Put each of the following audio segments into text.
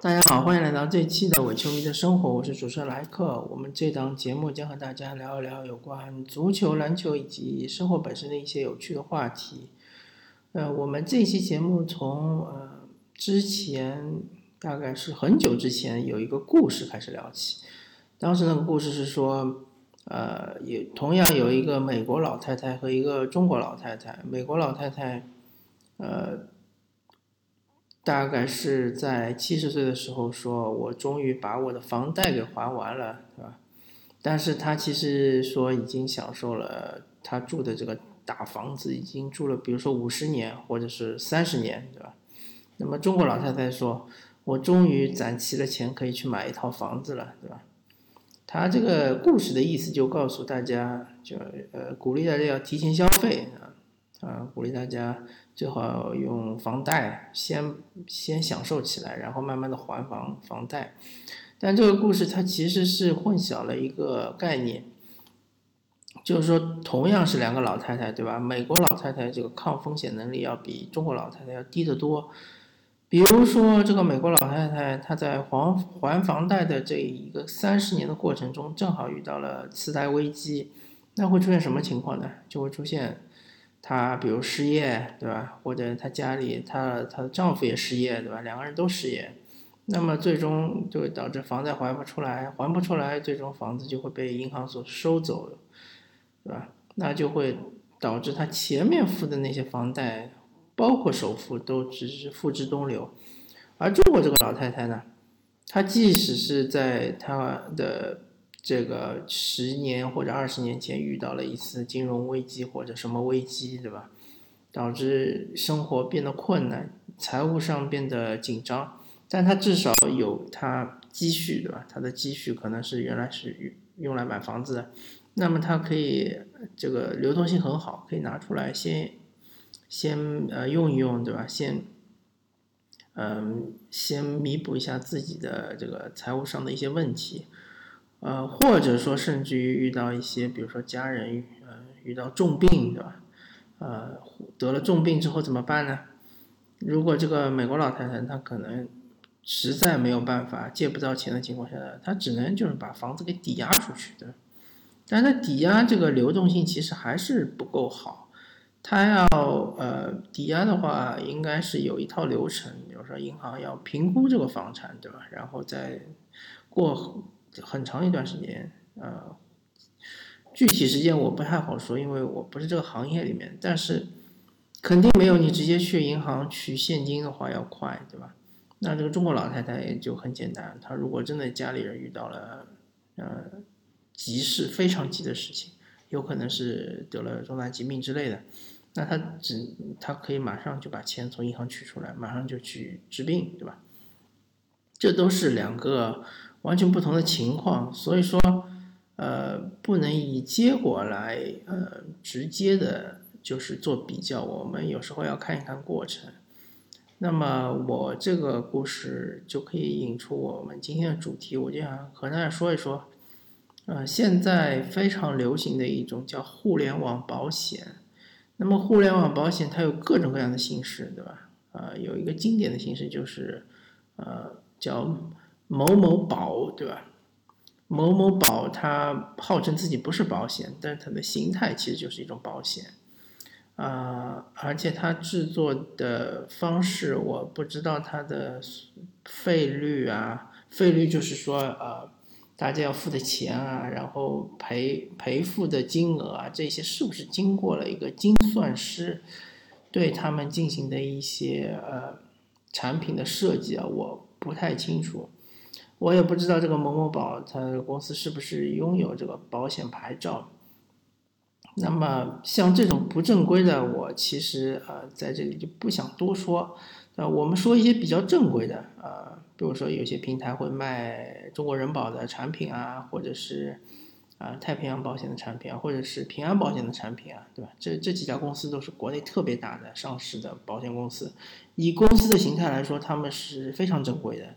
大家好，欢迎来到这期的伪球迷的生活，我是主持人莱克。我们这档节目将和大家聊一聊有关足球、篮球以及生活本身的一些有趣的话题。呃，我们这期节目从呃之前大概是很久之前有一个故事开始聊起。当时那个故事是说，呃，也同样有一个美国老太太和一个中国老太太。美国老太太，呃。大概是在七十岁的时候，说我终于把我的房贷给还完了，对吧？但是他其实说已经享受了他住的这个大房子，已经住了，比如说五十年或者是三十年，对吧？那么中国老太太说，我终于攒齐了钱，可以去买一套房子了，对吧？他这个故事的意思就告诉大家，就呃鼓励大家要提前消费啊。啊，鼓励大家最好用房贷先先享受起来，然后慢慢的还房房贷。但这个故事它其实是混淆了一个概念，就是说同样是两个老太太，对吧？美国老太太这个抗风险能力要比中国老太太要低得多。比如说这个美国老太太，她在还还房贷的这一个三十年的过程中，正好遇到了次贷危机，那会出现什么情况呢？就会出现。她比如失业，对吧？或者她家里，她她的丈夫也失业，对吧？两个人都失业，那么最终就会导致房贷还不出来，还不出来，最终房子就会被银行所收走，对吧？那就会导致她前面付的那些房贷，包括首付都只是付之东流。而中国这个老太太呢，她即使是在她的。这个十年或者二十年前遇到了一次金融危机或者什么危机，对吧？导致生活变得困难，财务上变得紧张，但他至少有他积蓄，对吧？他的积蓄可能是原来是用来买房子的，那么他可以这个流动性很好，可以拿出来先先呃用一用，对吧？先嗯先弥补一下自己的这个财务上的一些问题。呃，或者说，甚至于遇到一些，比如说家人，呃，遇到重病，对吧？呃，得了重病之后怎么办呢？如果这个美国老太太她可能实在没有办法借不到钱的情况下，她只能就是把房子给抵押出去对吧。但是抵押这个流动性其实还是不够好，她要呃抵押的话，应该是有一套流程，比如说银行要评估这个房产，对吧？然后再过。很长一段时间，呃，具体时间我不太好说，因为我不是这个行业里面。但是肯定没有你直接去银行取现金的话要快，对吧？那这个中国老太太就很简单，她如果真的家里人遇到了呃急事，非常急的事情，有可能是得了重大疾病之类的，那她只她可以马上就把钱从银行取出来，马上就去治病，对吧？这都是两个。完全不同的情况，所以说，呃，不能以结果来，呃，直接的，就是做比较。我们有时候要看一看过程。那么，我这个故事就可以引出我们今天的主题，我就想和大家说一说，呃，现在非常流行的一种叫互联网保险。那么，互联网保险它有各种各样的形式，对吧？呃，有一个经典的形式就是，呃，叫。某某保，对吧？某某保，它号称自己不是保险，但是它的形态其实就是一种保险，啊，而且它制作的方式，我不知道它的费率啊，费率就是说，呃，大家要付的钱啊，然后赔赔付的金额啊，这些是不是经过了一个精算师对他们进行的一些呃产品的设计啊？我不太清楚。我也不知道这个某某宝，它公司是不是拥有这个保险牌照。那么像这种不正规的，我其实呃在这里就不想多说。呃，我们说一些比较正规的，呃，比如说有些平台会卖中国人保的产品啊，或者是啊太平洋保险的产品啊，或者是平安保险的产品啊，对吧？这这几家公司都是国内特别大的上市的保险公司，以公司的形态来说，他们是非常正规的。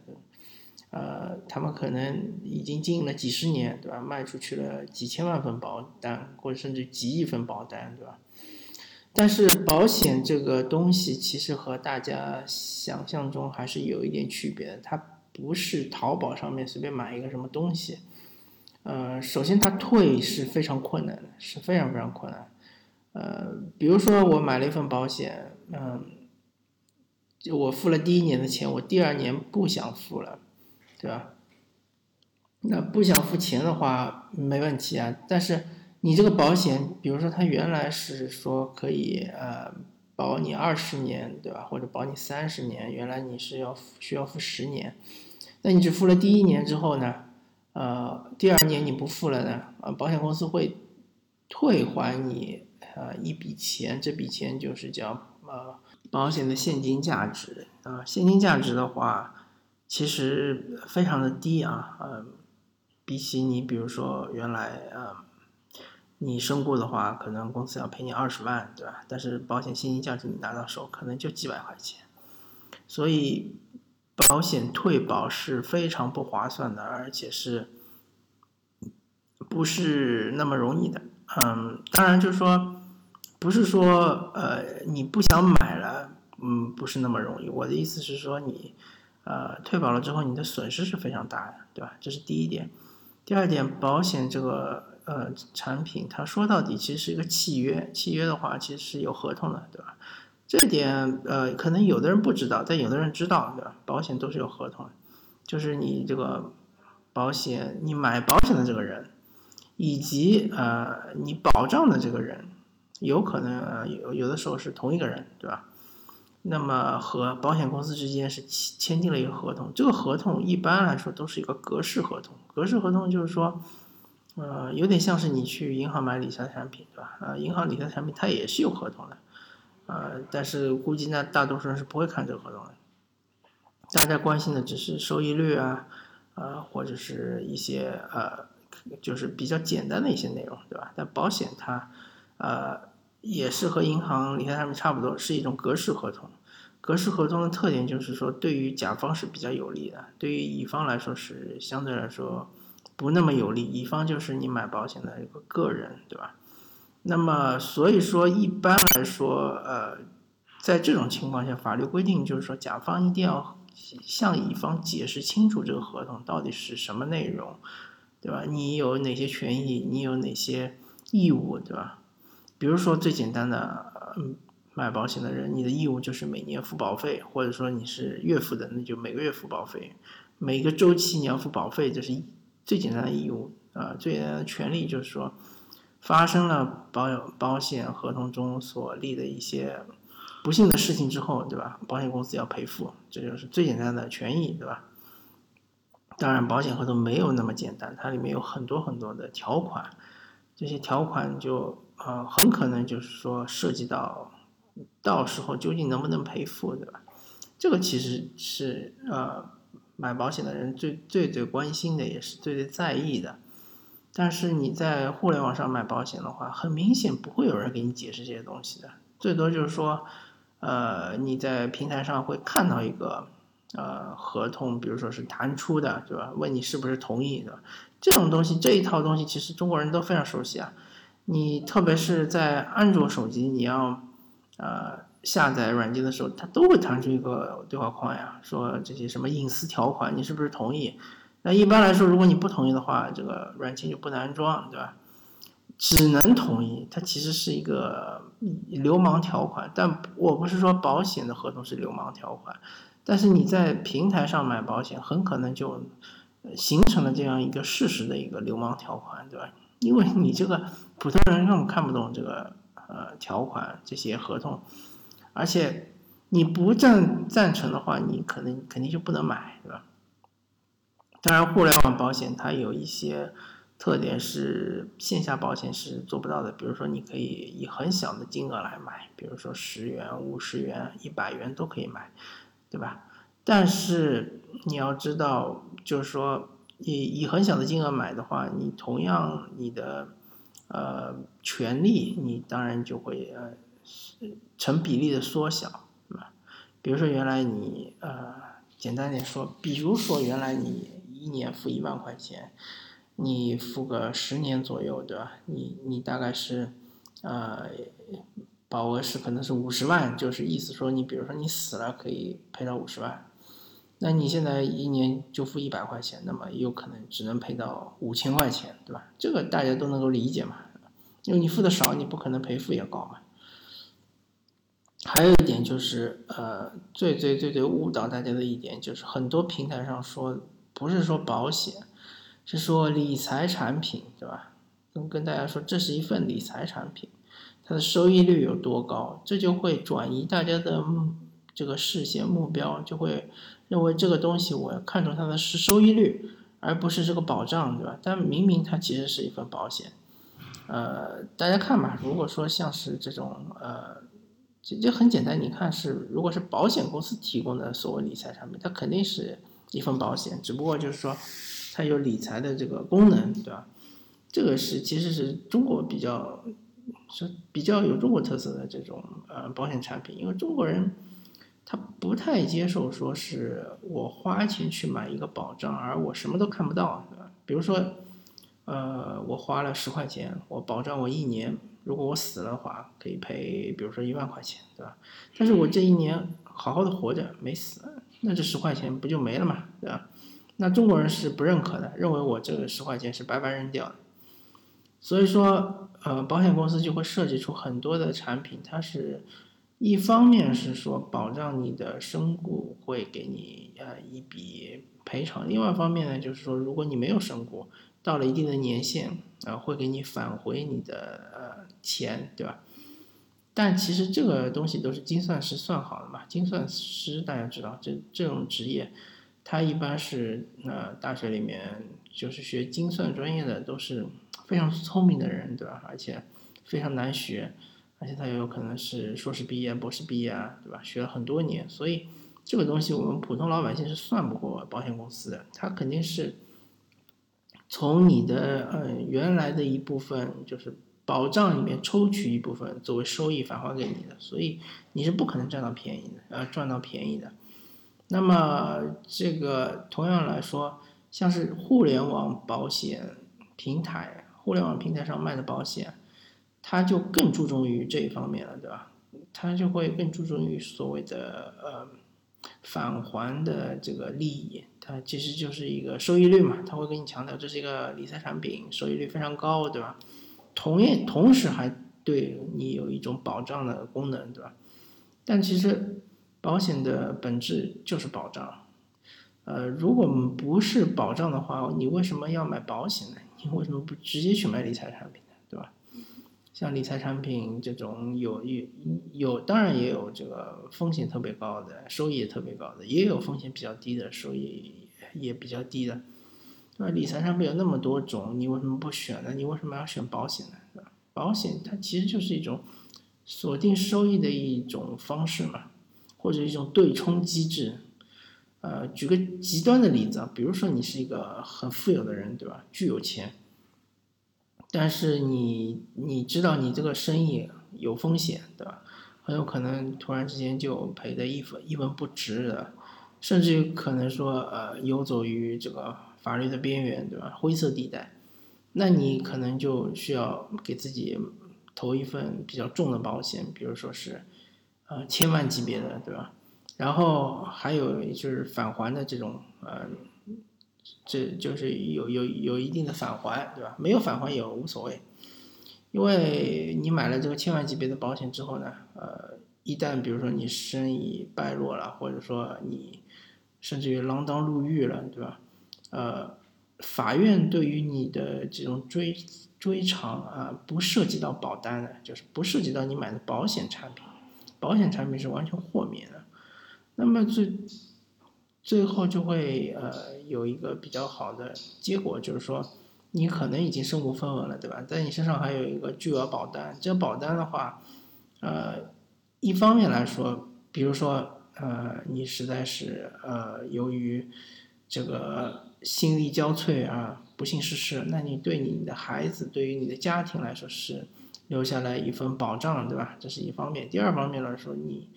呃，他们可能已经经营了几十年，对吧？卖出去了几千万份保单，或者甚至几亿份保单，对吧？但是保险这个东西其实和大家想象中还是有一点区别的，它不是淘宝上面随便买一个什么东西。呃，首先它退是非常困难的，是非常非常困难。呃，比如说我买了一份保险，嗯，就我付了第一年的钱，我第二年不想付了，对吧？那不想付钱的话没问题啊，但是你这个保险，比如说它原来是说可以呃保你二十年，对吧？或者保你三十年，原来你是要需要付十年，那你只付了第一年之后呢？呃，第二年你不付了呢？呃，保险公司会退还你呃一笔钱，这笔钱就是叫呃保险的现金价值啊。现金价值的话，其实非常的低啊，呃，比起你比如说原来呃你身故的话，可能公司要赔你二十万，对吧？但是保险现金价值你拿到手可能就几百块钱，所以。保险退保是非常不划算的，而且是不是那么容易的？嗯，当然就是说，不是说呃你不想买了，嗯，不是那么容易。我的意思是说，你呃退保了之后，你的损失是非常大的，对吧？这是第一点。第二点，保险这个呃产品，它说到底其实是一个契约，契约的话其实是有合同的，对吧？这点呃，可能有的人不知道，但有的人知道，对吧？保险都是有合同的，就是你这个保险，你买保险的这个人，以及呃你保障的这个人，有可能呃有有的时候是同一个人，对吧？那么和保险公司之间是签订了一个合同，这个合同一般来说都是一个格式合同。格式合同就是说，呃，有点像是你去银行买理财产品，对吧？呃，银行理财产品它也是有合同的。呃，但是估计呢，大多数人是不会看这个合同的。大家关心的只是收益率啊，呃，或者是一些呃，就是比较简单的一些内容，对吧？但保险它，呃，也是和银行理财产品差不多，是一种格式合同。格式合同的特点就是说，对于甲方是比较有利的，对于乙方来说是相对来说不那么有利。乙方就是你买保险的一个个人，对吧？那么，所以说一般来说，呃，在这种情况下，法律规定就是说，甲方一定要向乙方解释清楚这个合同到底是什么内容，对吧？你有哪些权益，你有哪些义务，对吧？比如说最简单的，嗯，买保险的人，你的义务就是每年付保费，或者说你是月付的，那就每个月付保费，每个周期你要付保费，这是最简单的义务啊，最简单的权利就是说。发生了保有保险合同中所立的一些不幸的事情之后，对吧？保险公司要赔付，这就是最简单的权益，对吧？当然，保险合同没有那么简单，它里面有很多很多的条款，这些条款就呃很可能就是说涉及到到时候究竟能不能赔付，对吧？这个其实是呃买保险的人最最最关心的，也是最最在意的。但是你在互联网上买保险的话，很明显不会有人给你解释这些东西的，最多就是说，呃，你在平台上会看到一个呃合同，比如说是弹出的，对吧？问你是不是同意的，这种东西这一套东西其实中国人都非常熟悉啊。你特别是在安卓手机，你要呃下载软件的时候，它都会弹出一个对话框呀，说这些什么隐私条款，你是不是同意？那一般来说，如果你不同意的话，这个软件就不能安装，对吧？只能同意，它其实是一个流氓条款。但我不是说保险的合同是流氓条款，但是你在平台上买保险，很可能就形成了这样一个事实的一个流氓条款，对吧？因为你这个普通人根本看不懂这个呃条款这些合同，而且你不赞赞成的话，你可能肯定就不能买，对吧？当然，互联网保险它有一些特点是线下保险是做不到的。比如说，你可以以很小的金额来买，比如说十元、五十元、一百元都可以买，对吧？但是你要知道，就是说，以以很小的金额买的话，你同样你的呃权利，你当然就会呃成比例的缩小，对吧？比如说，原来你呃简单点说，比如说原来你。一年付一万块钱，你付个十年左右，对吧？你你大概是，呃，保额是可能是五十万，就是意思说你比如说你死了可以赔到五十万，那你现在一年就付一百块钱，那么也有可能只能赔到五千块钱，对吧？这个大家都能够理解嘛，因为你付的少，你不可能赔付也高嘛。还有一点就是，呃，最最最最误导大家的一点就是，很多平台上说不是说保险，是说理财产品，对吧？跟跟大家说这是一份理财产品，它的收益率有多高，这就会转移大家的这个视线目标，就会。认为这个东西我看重它的是收益率，而不是这个保障，对吧？但明明它其实是一份保险，呃，大家看吧。如果说像是这种，呃，这这很简单，你看是如果是保险公司提供的所谓理财产品，它肯定是一份保险，只不过就是说它有理财的这个功能，对吧？这个是其实是中国比较是比较有中国特色的这种呃保险产品，因为中国人。他不太接受说是我花钱去买一个保障，而我什么都看不到，对吧？比如说，呃，我花了十块钱，我保障我一年，如果我死了的话，可以赔，比如说一万块钱，对吧？但是我这一年好好的活着，没死，那这十块钱不就没了嘛，对吧？那中国人是不认可的，认为我这个十块钱是白白扔掉的，所以说，呃，保险公司就会设计出很多的产品，它是。一方面是说保障你的身故会给你呃一笔赔偿，另外一方面呢就是说如果你没有身故，到了一定的年限啊会给你返回你的呃钱，对吧？但其实这个东西都是精算师算好的嘛，精算师大家知道这这种职业，他一般是呃大学里面就是学精算专业的都是非常聪明的人，对吧？而且非常难学。而且他也有可能是硕士毕业、博士毕业啊，对吧？学了很多年，所以这个东西我们普通老百姓是算不过保险公司的。他肯定是从你的呃原来的一部分，就是保障里面抽取一部分作为收益返还给你的，所以你是不可能占到便宜的，呃，赚到便宜的。那么这个同样来说，像是互联网保险平台，互联网平台上卖的保险。他就更注重于这一方面了，对吧？他就会更注重于所谓的呃返还的这个利益，它其实就是一个收益率嘛。他会跟你强调这是一个理财产品，收益率非常高，对吧？同样，同时还对你有一种保障的功能，对吧？但其实保险的本质就是保障，呃，如果不是保障的话，你为什么要买保险呢？你为什么不直接去买理财产品呢？对吧？像理财产品这种有有有，当然也有这个风险特别高的，收益也特别高的，也有风险比较低的，收益也比较低的，对吧？理财产品有那么多种，你为什么不选呢？你为什么要选保险呢？保险它其实就是一种锁定收益的一种方式嘛，或者一种对冲机制。呃，举个极端的例子啊，比如说你是一个很富有的人，对吧？巨有钱。但是你你知道你这个生意有风险，对吧？很有可能突然之间就赔的一分一文不值的，甚至于可能说呃游走于这个法律的边缘，对吧？灰色地带，那你可能就需要给自己投一份比较重的保险，比如说是呃千万级别的，对吧？然后还有就是返还的这种呃。这就是有有有一定的返还，对吧？没有返还也无所谓，因为你买了这个千万级别的保险之后呢，呃，一旦比如说你生意败落了，或者说你甚至于锒铛入狱了，对吧？呃，法院对于你的这种追追偿啊，不涉及到保单的，就是不涉及到你买的保险产品，保险产品是完全豁免的。那么最。最后就会呃有一个比较好的结果，就是说你可能已经身无分文了，对吧？在你身上还有一个巨额保单，这个保单的话，呃，一方面来说，比如说呃你实在是呃由于这个心力交瘁啊不幸逝世，那你对你的孩子，对于你的家庭来说是留下来一份保障，对吧？这是一方面。第二方面来说，你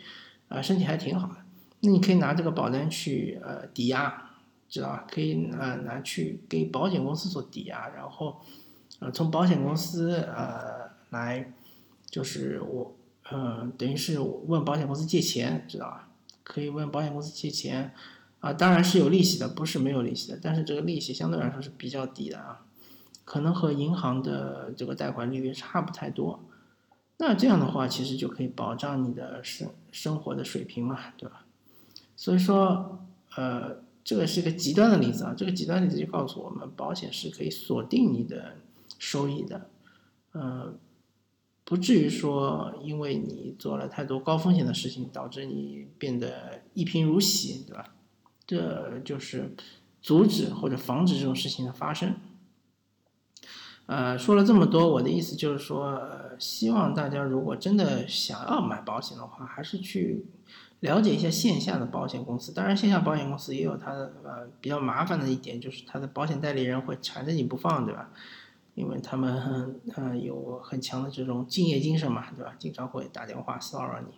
啊身体还挺好的。那你可以拿这个保单去呃抵押，知道吧？可以呃拿去给保险公司做抵押，然后呃从保险公司呃来就是我呃等于是问保险公司借钱，知道吧？可以问保险公司借钱，啊，当然是有利息的，不是没有利息的，但是这个利息相对来说是比较低的啊，可能和银行的这个贷款利率差不太多。那这样的话，其实就可以保障你的生生活的水平嘛，对吧？所以说，呃，这个是一个极端的例子啊，这个极端例子就告诉我们，保险是可以锁定你的收益的，呃，不至于说因为你做了太多高风险的事情，导致你变得一贫如洗，对吧？这就是阻止或者防止这种事情的发生。呃，说了这么多，我的意思就是说，希望大家如果真的想要买保险的话，还是去了解一下线下的保险公司。当然，线下保险公司也有它的呃比较麻烦的一点，就是它的保险代理人会缠着你不放，对吧？因为他们呃有很强的这种敬业精神嘛，对吧？经常会打电话骚扰你，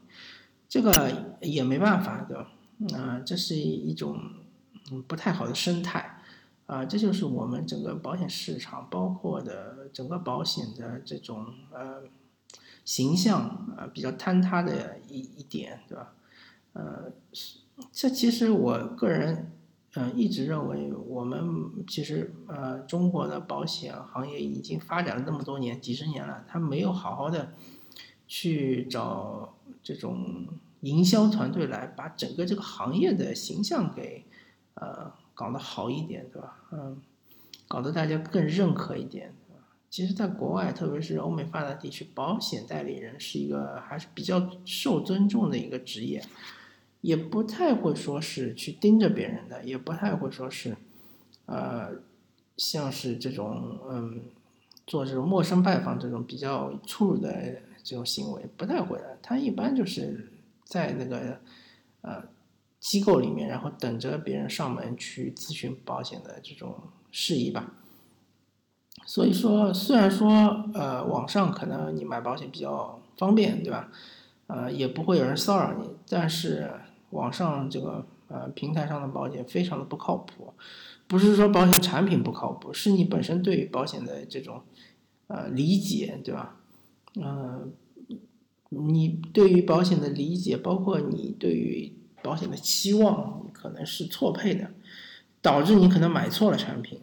这个也没办法，对吧？啊，这是一种不太好的生态，啊，这就是我们整个保险市场，包括的整个保险的这种呃形象啊比较坍塌的一一点，对吧？呃，这其实我个人嗯一直认为，我们其实呃中国的保险行业已经发展了那么多年，几十年了，他没有好好的去找这种。营销团队来把整个这个行业的形象给，呃，搞得好一点，对吧？嗯，搞得大家更认可一点，其实，在国外，特别是欧美发达地区，保险代理人是一个还是比较受尊重的一个职业，也不太会说是去盯着别人的，也不太会说是，呃，像是这种嗯，做这种陌生拜访这种比较粗鲁的这种行为，不太会的。他一般就是。在那个呃机构里面，然后等着别人上门去咨询保险的这种事宜吧。所以说，虽然说呃网上可能你买保险比较方便，对吧？呃，也不会有人骚扰你，但是网上这个呃平台上的保险非常的不靠谱。不是说保险产品不靠谱，是你本身对于保险的这种呃理解，对吧？嗯。你对于保险的理解，包括你对于保险的期望，可能是错配的，导致你可能买错了产品。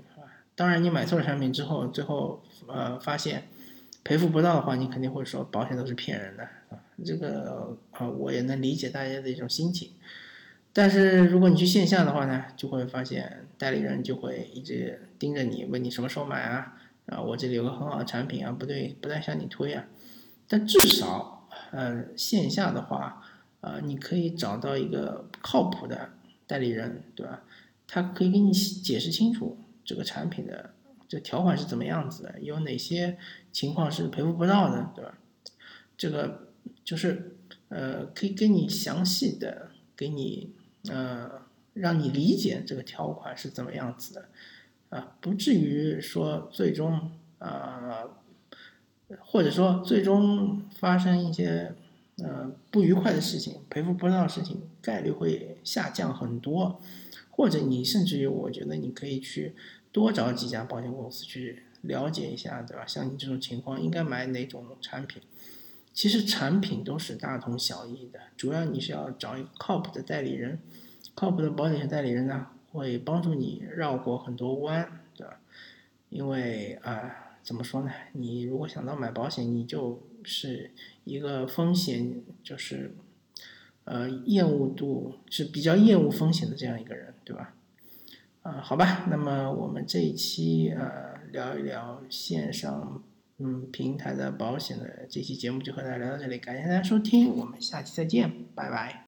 当然，你买错了产品之后，最后呃发现赔付不到的话，你肯定会说保险都是骗人的啊。这个啊，我也能理解大家的一种心情。但是如果你去线下的话呢，就会发现代理人就会一直盯着你，问你什么时候买啊？啊，我这里有个很好的产品啊，不对，不再向你推啊。但至少。呃，线下的话，呃，你可以找到一个靠谱的代理人，对吧？他可以给你解释清楚这个产品的这条款是怎么样子的，有哪些情况是赔付不到的，对吧？这个就是呃，可以给你详细的给你呃，让你理解这个条款是怎么样子的，啊，不至于说最终啊。或者说，最终发生一些呃不愉快的事情，赔付不到的事情概率会下降很多。或者你甚至于，我觉得你可以去多找几家保险公司去了解一下，对吧？像你这种情况，应该买哪种产品？其实产品都是大同小异的，主要你是要找一个靠谱的代理人，靠谱的保险代理人呢，会帮助你绕过很多弯，对吧？因为啊。怎么说呢？你如果想到买保险，你就是一个风险，就是，呃，厌恶度是比较厌恶风险的这样一个人，对吧？啊，好吧，那么我们这一期呃聊一聊线上嗯平台的保险的这期节目就和大家聊到这里，感谢大家收听，我们下期再见，拜拜。